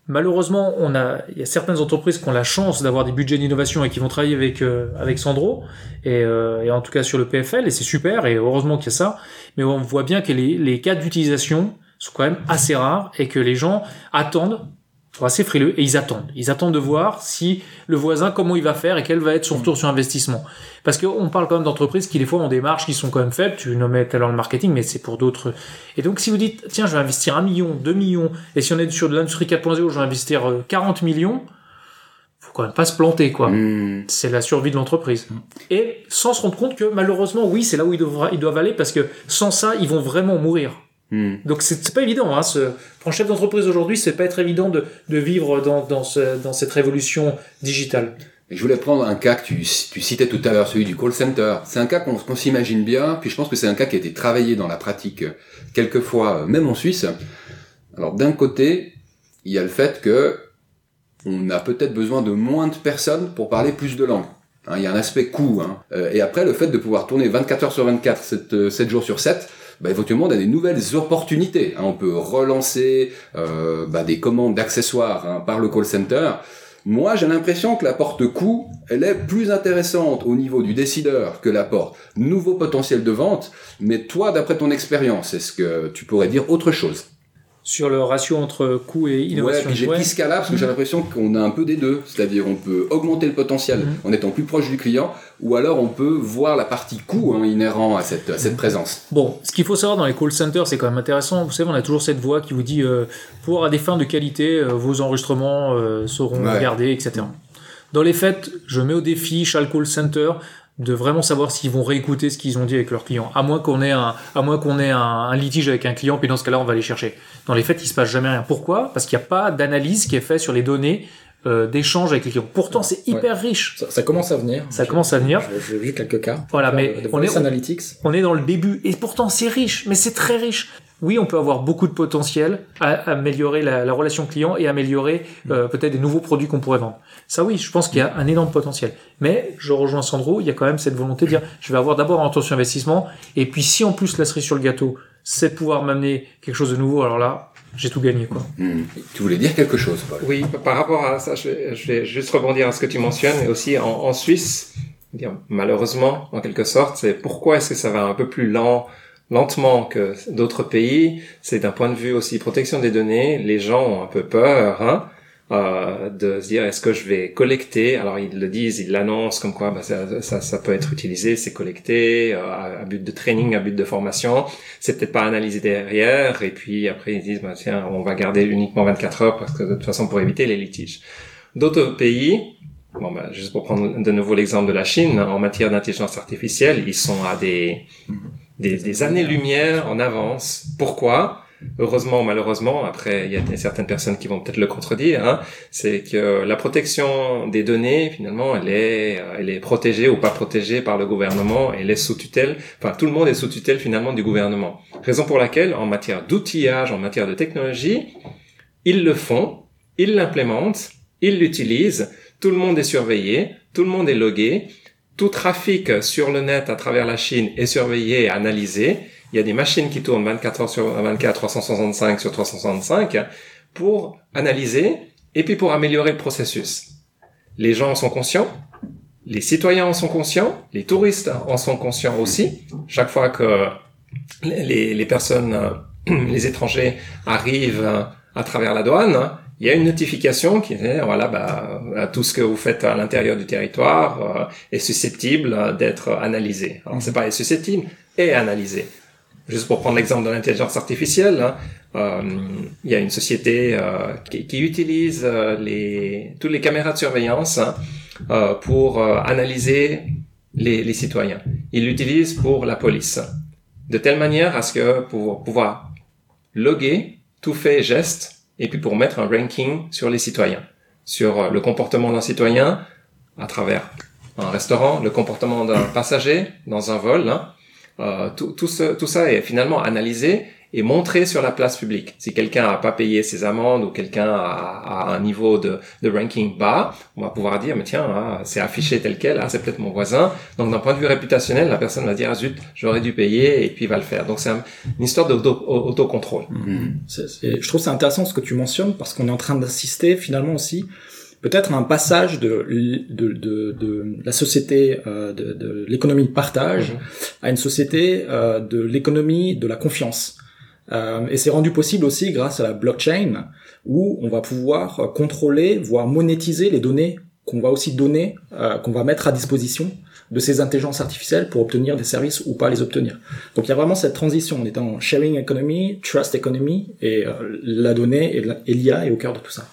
malheureusement, on a, il y a certaines entreprises qui ont la chance d'avoir des budgets d'innovation et qui vont travailler avec euh, avec Sandro. Et, euh, et en tout cas sur le PFL et c'est super et heureusement qu'il y a ça. Mais on voit bien que les, les cas d'utilisation sont quand même assez rares et que les gens attendent sont assez frileux et ils attendent. Ils attendent de voir si le voisin, comment il va faire et quel va être son retour sur investissement. Parce qu'on parle quand même d'entreprises qui, des fois, ont des marges qui sont quand même faibles. Tu nommais tout à l'heure le marketing, mais c'est pour d'autres. Et donc, si vous dites, tiens, je vais investir un million, deux millions, et si on est sur de l'industrie 4.0, je vais investir euh, 40 millions, faut quand même pas se planter, quoi. Mmh. C'est la survie de l'entreprise. Et sans se rendre compte que, malheureusement, oui, c'est là où ils, devra- ils doivent aller parce que sans ça, ils vont vraiment mourir. Mmh. Donc c'est pas évident. Hein, ce, pour un chef d'entreprise aujourd'hui, c'est pas être évident de, de vivre dans, dans, ce, dans cette révolution digitale. Et je voulais prendre un cas que tu, tu citais tout à l'heure, celui du call center. C'est un cas qu'on qu'on s'imagine bien, puis je pense que c'est un cas qui a été travaillé dans la pratique euh, quelquefois, euh, même en Suisse. Alors d'un côté, il y a le fait que on a peut-être besoin de moins de personnes pour parler plus de langues. Hein, il y a un aspect coût. Hein. Euh, et après, le fait de pouvoir tourner 24 heures sur 24, 7, 7 jours sur 7, bah, éventuellement, on a des nouvelles opportunités. Hein. On peut relancer euh, bah, des commandes d'accessoires hein, par le call center. Moi, j'ai l'impression que la porte coût, elle est plus intéressante au niveau du décideur que la porte nouveau potentiel de vente. Mais toi, d'après ton expérience, est-ce que tu pourrais dire autre chose? Sur le ratio entre coût et innovation. Ouais, puis j'ai. Piscala parce que j'ai l'impression qu'on a un peu des deux. C'est-à-dire on peut augmenter le potentiel Mhm. en étant plus proche du client, ou alors on peut voir la partie coût hein, inhérent à cette, à cette présence. Bon, ce qu'il faut savoir dans les call centers, c'est quand même intéressant. Vous savez, on a toujours cette voix qui vous dit euh, pour à des fins de qualité, euh, vos enregistrements euh, seront Ouais. gardés, etc. Dans les faits, je mets au défi chaque call center de vraiment savoir s'ils vont réécouter ce qu'ils ont dit avec leurs clients. À moins qu'on ait un, à moins qu'on ait un, un litige avec un client, puis dans ce cas-là, on va les chercher. Dans les faits, il se passe jamais rien. Pourquoi? Parce qu'il n'y a pas d'analyse qui est faite sur les données euh, d'échange avec les clients. Pourtant, c'est hyper riche. Ça, ça commence à venir. Ça commence à venir. J'ai vu quelques cas. Voilà, mais de, de on est- voice analytics. On est dans le début et pourtant c'est riche, mais c'est très riche. Oui, on peut avoir beaucoup de potentiel à améliorer la, la relation client et améliorer euh, peut-être des nouveaux produits qu'on pourrait vendre. Ça oui, je pense qu'il y a un énorme potentiel. Mais je rejoins Sandro, il y a quand même cette volonté de dire je vais avoir d'abord un retour sur investissement et puis si en plus la cerise sur le gâteau, c'est de pouvoir m'amener quelque chose de nouveau, alors là, j'ai tout gagné quoi. Hmm. Tu voulais dire quelque chose, Paul? Oui, par rapport à ça, je vais, je vais juste rebondir à ce que tu mentionnes, et aussi en, en Suisse, dire, malheureusement, en quelque sorte, c'est pourquoi est-ce que ça va un peu plus lent, lentement que d'autres pays C'est d'un point de vue aussi protection des données, les gens ont un peu peur, hein, euh, de se dire est-ce que je vais collecter? Alors ils le disent, ils l'annoncent comme quoi bah, ça, ça, peut être utilisé, c'est collecté euh, à, à but de training, à but de formation. C'est peut-être pas analysé derrière, et puis après ils disent bah, tiens on va garder uniquement 24 heures parce que de toute façon pour éviter les litiges. D'autres pays, bon bah, juste pour prendre de nouveau l'exemple de la Chine, en matière d'intelligence artificielle, ils sont à des des, des années-lumière en avance. Pourquoi? Heureusement ou malheureusement, après il y a certaines personnes qui vont peut-être le contredire, hein, c'est que la protection des données, finalement, elle est, euh, elle est protégée ou pas protégée par le gouvernement, elle est sous tutelle, enfin tout le monde est sous tutelle finalement du gouvernement. Raison pour laquelle, en matière d'outillage, en matière de technologie, ils le font, ils l'implémentent, ils l'utilisent, tout le monde est surveillé, tout le monde est logué, tout trafic sur le net à travers la Chine est surveillé et analysé. Il y a des machines qui tournent 24 heures sur 24, 365 sur 365 pour analyser et puis pour améliorer le processus. Les gens en sont conscients, les citoyens en sont conscients, les touristes en sont conscients aussi. Chaque fois que les, les personnes, euh, les étrangers arrivent à travers la douane, il y a une notification qui est voilà bah tout ce que vous faites à l'intérieur du territoire euh, est susceptible d'être analysé. Alors c'est pas est susceptible, est analysé. Juste pour prendre l'exemple de l'intelligence artificielle, hein, euh, il y a une société euh, qui, qui utilise les toutes les caméras de surveillance hein, pour analyser les, les citoyens. Ils l'utilisent pour la police, de telle manière à ce que pour pouvoir loguer tout fait et geste et puis pour mettre un ranking sur les citoyens, sur euh, le comportement d'un citoyen à travers un restaurant, le comportement d'un passager dans un vol. hein. Euh, tout, ça est finalement analysé et montré sur la place publique. Si quelqu'un a pas payé ses amendes ou quelqu'un a, a un niveau de, de ranking bas, on va pouvoir dire, mais tiens, ah, c'est affiché tel quel, ah, c'est peut-être mon voisin. Donc d'un point de vue réputationnel, la personne va dire, ah zut, j'aurais dû payer, et puis il va le faire. Donc c'est un- une histoire d'autocontrôle. C'est- je trouve c'est intéressant ce que tu mentionnes parce qu'on est en train d'assister finalement aussi peut-être à un passage de, de, de, de la société euh, de, de l'économie de partage Mhm. à une société euh, de l'économie de la confiance. Euh, et c'est rendu possible aussi grâce à la blockchain où on va pouvoir contrôler, voire monétiser les données qu'on va aussi donner, euh, qu'on va mettre à disposition de ces intelligences artificielles pour obtenir des services ou pas les obtenir. Donc il y a vraiment cette transition. On est sharing economy, trust economy, et euh, la donnée et l'IA est au cœur de tout ça.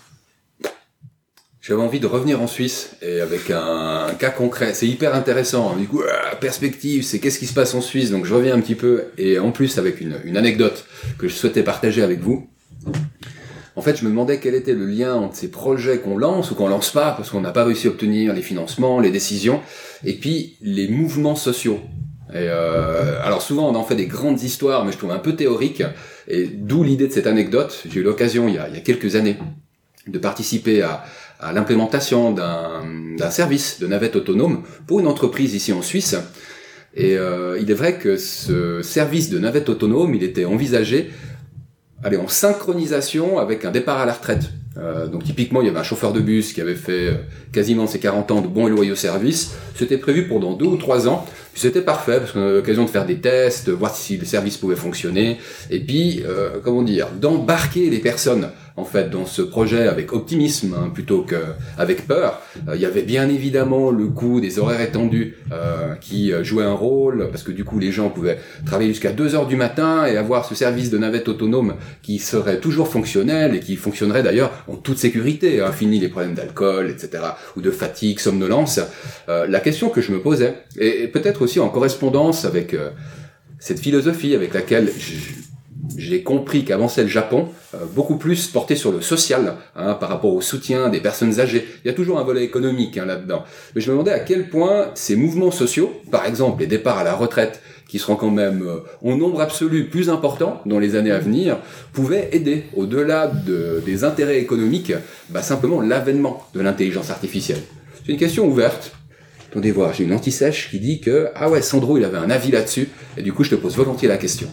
J'avais envie de revenir en Suisse et avec un, cas concret. C'est hyper intéressant. Du coup, ah, perspective, c'est qu'est-ce qui se passe en Suisse? Donc je reviens un petit peu et en plus avec une, une anecdote que je souhaitais partager avec vous. En fait, je me demandais quel était le lien entre ces projets qu'on lance ou qu'on lance pas parce qu'on n'a pas réussi à obtenir les financements, les décisions, et puis les mouvements sociaux. Euh, alors souvent on en fait des grandes histoires, mais je trouve un peu théorique. Et d'où l'idée de cette anecdote. J'ai eu l'occasion il, il y a quelques années de participer à, à l'implémentation d'un service de navette autonome pour une entreprise ici en Suisse. Et euh, il est vrai que ce service de navette autonome, il était envisagé allez, en synchronisation avec un départ à la retraite. Euh, donc typiquement, il y avait un chauffeur de bus qui avait fait euh, quasiment ses 40 ans de bons et loyaux services. C'était prévu pour dans deux ou trois ans. C'était parfait parce qu'on avait l'occasion de faire des tests, voir si le service pouvait fonctionner. Et puis, euh, comment dire, d'embarquer les personnes en fait dans ce projet avec optimisme hein, plutôt que avec peur. Euh, il y avait bien évidemment le coût des horaires étendus euh, qui euh, jouait un rôle parce que du coup les gens pouvaient travailler jusqu'à 2 heures du matin et avoir ce service de navette autonome qui serait toujours fonctionnel et qui fonctionnerait d'ailleurs en toute sécurité, hein, fini les problèmes d'alcool, etc. ou de fatigue, somnolence. La question que je me posais et, et peut-être aussi en correspondance avec cette philosophie avec laquelle je, j'ai compris qu'avançait le Japon, euh, beaucoup plus porté sur le social, hein, par rapport au soutien des personnes âgées. Il y a toujours un volet économique hein, là-dedans. Mais je me demandais à quel point ces mouvements sociaux, par exemple les départs à la retraite, qui seront quand même euh, en nombre absolu plus important dans les années à venir, pouvaient aider, au-delà de, des intérêts économiques, bah, simplement l'avènement de l'intelligence artificielle. C'est une question ouverte. Attendez voir, j'ai une anti-sèche qui dit que, ah ouais, Sandro, il avait un avis là-dessus, et du coup, je te pose volontiers la question.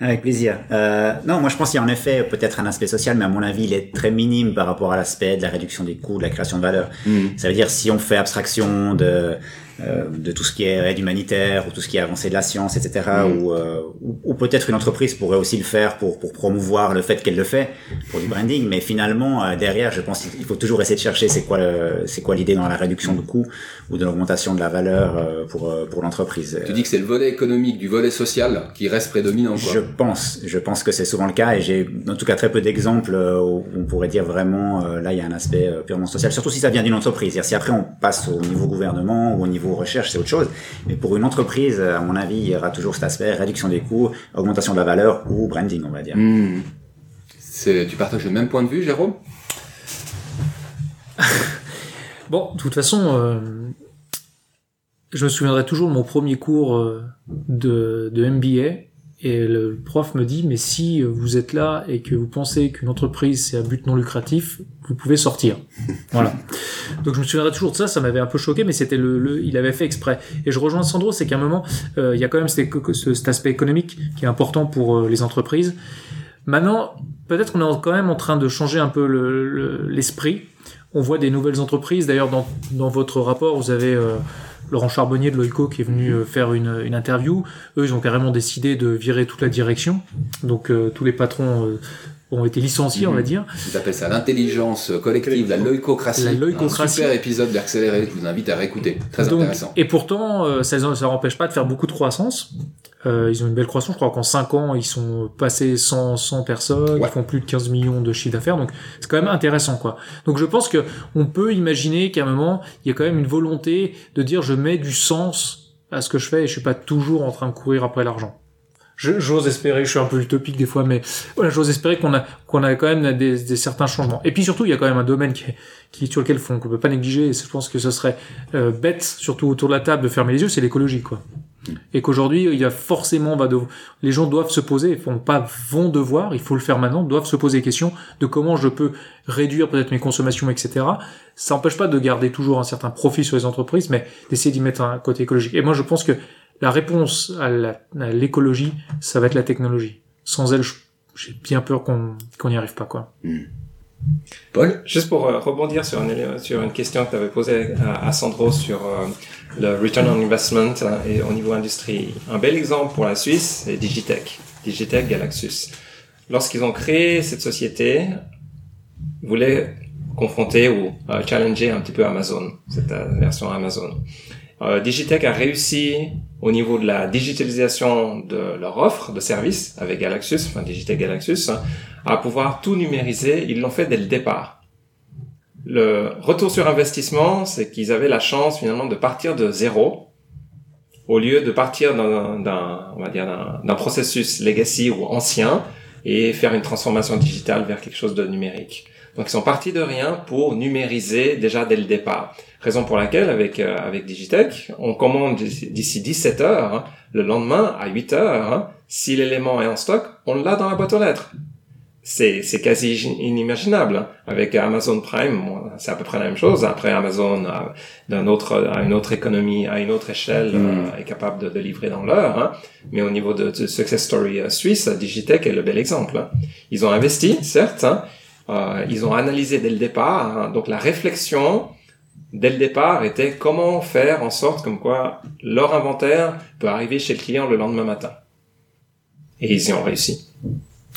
Avec plaisir. Euh, non, moi je pense qu'il y a en effet peut-être un aspect social, mais à mon avis il est très minime par rapport à l'aspect de la réduction des coûts, de la création de valeur. Mm. Ça veut dire si on fait abstraction de de tout ce qui est aide humanitaire ou tout ce qui est avancée de la science, etc. Mm. Ou, euh, ou, ou peut-être une entreprise pourrait aussi le faire pour, pour promouvoir le fait qu'elle le fait pour du branding. Mais finalement euh, derrière, je pense qu'il faut toujours essayer de chercher c'est quoi c'est quoi l'idée dans la réduction de coûts ou de l'augmentation de la valeur euh, pour euh, pour l'entreprise. Tu dis que c'est le volet économique du volet social qui reste prédominant, quoi. Je pense, je pense que c'est souvent le cas et j'ai en tout cas très peu d'exemples euh, où on pourrait dire vraiment euh, là il y a un aspect euh, purement social, surtout si ça vient d'une entreprise. C'est-à-dire si après on passe au niveau gouvernement ou au niveau recherche, c'est autre chose. Mais pour une entreprise, à mon avis, il y aura toujours cet aspect réduction des coûts, augmentation de la valeur ou branding, on va dire. C'est, tu partages le même point de vue, Jérôme? Bon, de toute façon, euh, je me souviendrai toujours de mon premier cours euh, de, de MBA. Et le prof me dit, mais si vous êtes là et que vous pensez qu'une entreprise c'est à but non lucratif, vous pouvez sortir. Voilà. Donc je me souviendrai toujours de ça, ça m'avait un peu choqué, mais c'était le, le- il avait fait exprès. Et je rejoins Sandro, c'est qu'à un moment, euh, il y a quand même cet, cet aspect économique qui est important pour euh, les entreprises. Maintenant, peut-être qu'on est quand même en train de changer un peu le- le- l'esprit. On voit des nouvelles entreprises. D'ailleurs, dans, dans votre rapport, vous avez euh, Laurent Charbonnier de Loico qui est venu euh, faire une, une interview. Eux, ils ont carrément décidé de virer toute la direction. Donc, euh, tous les patrons euh, ont été licenciés, on va dire. Ils appellent ça l'intelligence collective, la leucocratie. La leucocratie. Un super épisode d'Accéléré que je vous invite à réécouter. Très Donc, intéressant. Et pourtant, euh, ça ne empêche pas de faire beaucoup de croissance. Euh, ils ont une belle croissance. Je crois qu'en 5 ans, ils sont passés 100, 100 personnes. Ouais. Ils font plus de 15 millions de chiffre d'affaires. Donc, c'est quand même intéressant, quoi. Donc, je pense que on peut imaginer qu'à un moment, il y a quand même une volonté de dire je mets du sens à ce que je fais et je suis pas toujours en train de courir après l'argent. J'ose espérer, je suis un peu utopique des fois, mais voilà, j'ose espérer qu'on a qu'on a quand même des, des certains changements. Et puis surtout, il y a quand même un domaine qui, qui sur lequel faut- qu'on peut pas négliger. Et je pense que ce serait euh, bête, surtout autour de la table, de fermer les yeux, c'est l'écologie, quoi. Et qu'aujourd'hui, il y a forcément, va de, les gens doivent se poser, font pas, vont devoir, il faut le faire maintenant, doivent se poser des questions de comment je peux réduire peut-être mes consommations, etc. Ça n'empêche pas de garder toujours un certain profit sur les entreprises, mais d'essayer d'y mettre un côté écologique. Et moi, je pense que la réponse à la- à l'écologie, ça va être la technologie. Sans elle, j'ai bien peur qu'on qu'on n'y arrive pas, quoi. Paul? Juste pour euh, rebondir sur une, sur une question que tu avais posée à, à Sandro sur euh, le return on investment euh, et au niveau industrie. Un bel exemple pour la Suisse, c'est Digitech. Digitech Galaxus. Lorsqu'ils ont créé cette société, ils voulaient confronter ou euh, challenger un petit peu Amazon, cette euh, version Amazon. Euh, Digitech a réussi au niveau de la digitalisation de leur offre de services avec Galaxus, enfin Digitech Galaxus, hein, à pouvoir tout numériser. Ils l'ont fait dès le départ. Le retour sur investissement, c'est qu'ils avaient la chance finalement de partir de zéro au lieu de partir d'un, d'un- processus legacy ou ancien et faire une transformation digitale vers quelque chose de numérique. Donc ils sont partis de rien pour numériser déjà dès le départ. Raison pour laquelle avec euh, avec Digitech, on commande d'ici 17 heures, hein, le lendemain à 8 heures, hein, si l'élément est en stock, on l'a dans la boîte aux lettres. C'est c'est quasi inimaginable. Hein. Avec Amazon Prime, c'est à peu près la même chose. Après Amazon, d'un autre à une autre économie, à une autre échelle, mm. euh, est capable de, de livrer dans l'heure. Hein. Mais au niveau de, de success story euh, suisse, Digitech est le bel exemple. Ils ont investi, certes. Euh, ils ont analysé dès le départ. donc la réflexion dès le départ était comment faire en sorte comme quoi leur inventaire peut arriver chez le client le lendemain matin. Et ils y ont réussi.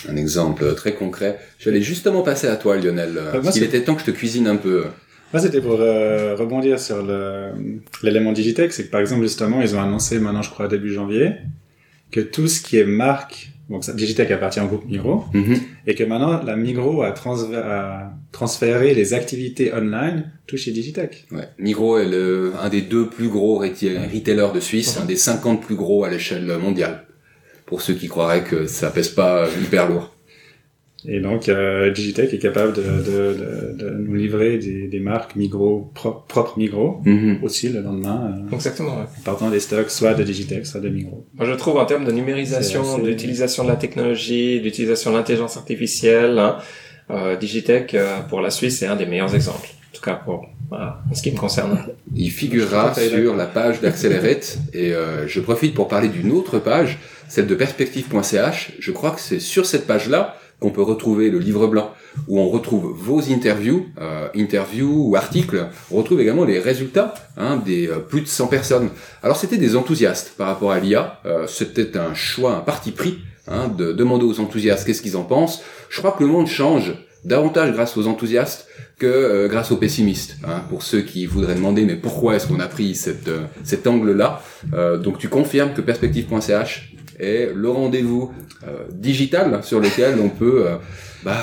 Un exemple très concret. J'allais justement passer à toi, Lionel. Euh, parce qu'il était temps que je te cuisine un peu. Moi, c'était pour euh, rebondir sur l'élément Digitech. C'est que, par exemple, justement, ils ont annoncé maintenant, je crois, début janvier, que tout ce qui est marque donc Digitech appartient au groupe Migros, mhm. et que maintenant la Migros a, transféré les activités online tout chez Digitech. Ouais. Migros est le, un des deux plus gros retailers de Suisse, un des 50 plus gros à l'échelle mondiale. Pour ceux qui croiraient que ça pèse pas hyper lourd. Et donc, euh, Digitech est capable de, de, de, de nous livrer des, des marques Migros, propres Migros, mhm. aussi le lendemain. Euh, Exactement. Ouais. Partant des stocks, soit de Digitech, soit de Migros. Moi, je trouve en termes de numérisation, d'utilisation de la technologie, d'utilisation de l'intelligence artificielle, hein, euh, Digitech, euh, pour la Suisse, c'est un des meilleurs exemples. En tout cas, pour voilà, en ce qui me concerne. Il figurera sur la page d'Accelerate et euh, je profite pour parler d'une autre page, celle de perspective.ch. Je crois que c'est sur cette page-là qu'on peut retrouver le livre blanc, où on retrouve vos interviews, euh, interviews ou articles. On retrouve également les résultats hein, des euh, plus de 100 personnes. Alors c'était des enthousiastes par rapport à l'IA. Euh, c'était un choix, un parti pris hein, de demander aux enthousiastes qu'est-ce qu'ils en pensent. Je crois que le monde change davantage grâce aux enthousiastes que grâce aux pessimistes. Hein, pour ceux qui voudraient demander mais pourquoi est-ce qu'on a pris cet angle-là? donc tu confirmes que perspective.ch est le rendez-vous euh, digital sur lequel on peut euh, bah,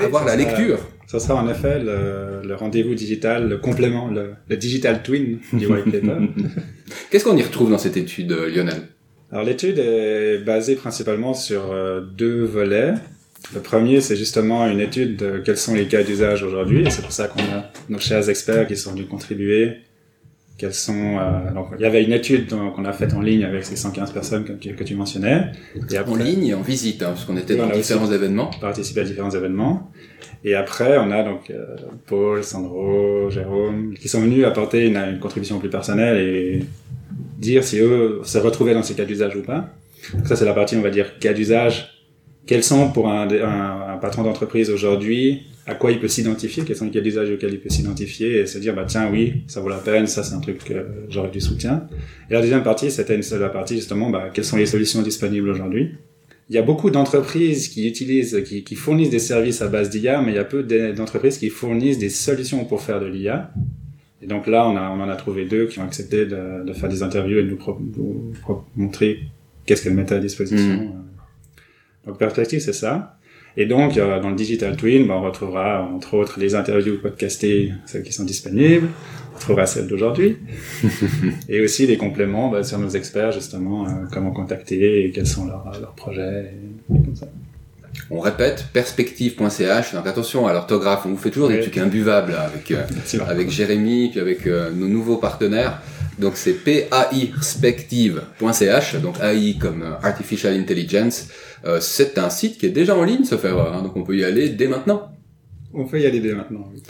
avoir la lecture. Ça sera en effet le, le rendez-vous digital, le complément, le, le, digital twin du white paper. Qu'est-ce qu'on y retrouve dans cette étude, euh, Lionel? Alors l'étude est basée principalement sur deux volets. Le premier, c'est justement une étude de quels sont les cas d'usage aujourd'hui, et c'est pour ça qu'on a nos chers experts qui sont venus contribuer quelles sont euh, donc il y avait une étude qu'on a faite en ligne avec ces 115 personnes que, que tu mentionnais. Et après, en ligne et en visite hein, parce qu'on était dans différents événements. Participer à différents événements. Et après on a donc euh, Paul Sandro Jérôme qui sont venus apporter une, une, contribution plus personnelle et dire si eux se retrouvaient dans ces cas d'usage ou pas. Donc ça c'est la partie on va dire cas d'usage quels sont pour un, un, un patron d'entreprise aujourd'hui à quoi il peut s'identifier, quels sont les d'usage auxquels il peut s'identifier? Et se dire bah tiens oui ça vaut la peine, ça c'est un truc que j'aurais du soutien. Et la deuxième partie c'était une seule partie justement bah, quelles sont les solutions disponibles aujourd'hui? Il y a beaucoup d'entreprises qui utilisent, qui, qui, fournissent des services à base d'IA, mais il y a peu d'entreprises qui fournissent des solutions pour faire de l'IA. Et donc là, on, a, on en a trouvé deux qui ont accepté de, de faire des interviews et de nous, nous montrer qu'est-ce qu'elles mettaient à disposition. Mmh. Donc perspective, c'est ça. Et donc, euh, dans le Digital Twin, bah, on retrouvera entre autres les interviews podcastées, celles qui sont disponibles, on retrouvera celles d'aujourd'hui, et aussi des compléments bah, sur nos experts, justement, euh, comment contacter et quels sont leurs, leurs projets, et, comme ça. On répète, perspective.ch, donc attention à l'orthographe, on vous fait toujours des trucs imbuvables avec, euh, avec Jérémy, puis avec euh, nos nouveaux partenaires. Donc c'est perspective.ch, donc AI comme euh, Artificial Intelligence. Euh, c'est un site qui est déjà en ligne, sauf erreur, hein, donc on peut y aller dès maintenant. On peut y aller dès maintenant. Oui.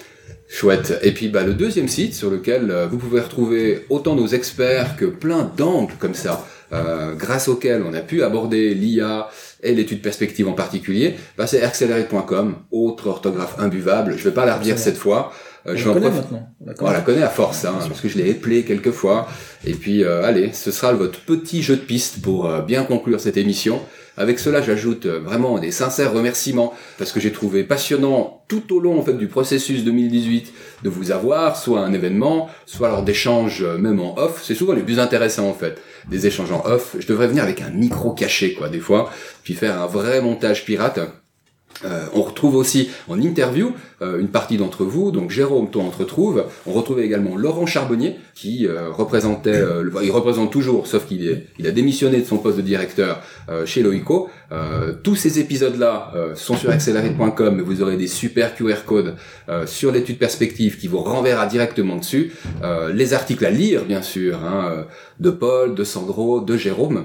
Chouette. Et puis bah, le deuxième site sur lequel euh, vous pouvez retrouver autant nos experts que plein d'angles comme ça, euh, grâce auxquels on a pu aborder l'IA et l'étude perspective en particulier, bah, c'est accelerate.com, autre orthographe imbuvable. Je vais pas la redire cette fois. Euh, je la connais maintenant. On la, connaît à force, hein, parce que je l'ai éplé quelques fois. Et puis, euh, allez, ce sera votre petit jeu de piste pour euh, bien conclure cette émission. Avec cela, j'ajoute euh, vraiment des sincères remerciements parce que j'ai trouvé passionnant tout au long en fait du processus 2018 de vous avoir, soit un événement, soit lors d'échanges même en off. C'est souvent les plus intéressants en fait, des échanges en off. Je devrais venir avec un micro caché quoi des fois, puis faire un vrai montage pirate Euh, on retrouve aussi en interview euh, une partie d'entre vous, donc Jérôme, toi on te retrouve. On retrouvait également Laurent Charbonnier qui euh, représentait, euh, le- il représente toujours, sauf qu'il il a démissionné de son poste de directeur euh, chez Loico. Euh, tous ces épisodes-là sont sur accelerate.com et vous aurez des super QR codes sur l'étude perspective qui vous renverra directement dessus. Les articles à lire bien sûr, hein, de Paul, de Sandro, de Jérôme.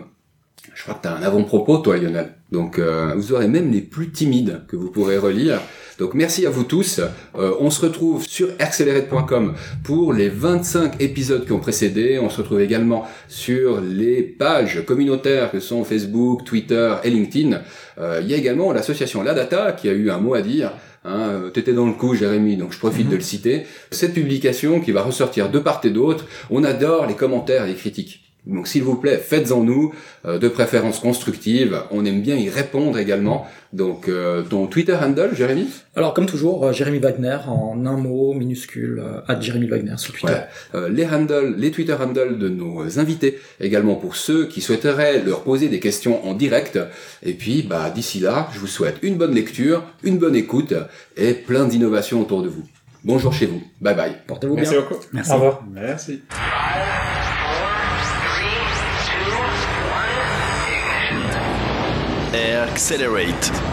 Je crois que tu as un avant-propos, toi, Lionel. Donc, euh, vous aurez même les plus timides que vous pourrez relire. Donc, merci à vous tous. Euh, on se retrouve sur accelerate.com pour les 25 épisodes qui ont précédé. On se retrouve également sur les pages communautaires que sont Facebook, Twitter et LinkedIn. Euh, il y a également l'association La Data qui a eu un mot à dire. Hein, T'étais dans le coup, Jérémy, donc je profite de le citer. Cette publication qui va ressortir de part et d'autre. On adore les commentaires et les critiques. Donc s'il vous plaît, faites-en nous, euh, de préférence constructive. On aime bien y répondre également. Donc euh, ton Twitter handle, Jérémy? Alors, comme toujours, euh, Jérémy Wagner, en un mot minuscule, euh, at Jérémy Wagner sur Twitter. Ouais. Euh, les handles, les Twitter handles de nos invités, également pour ceux qui souhaiteraient leur poser des questions en direct. Et puis, bah d'ici là, je vous souhaite une bonne lecture, une bonne écoute et plein d'innovations autour de vous. Bonjour chez vous. Bye bye. Portez-vous bien. Merci beaucoup. Merci. Au revoir. Merci. Accelerate.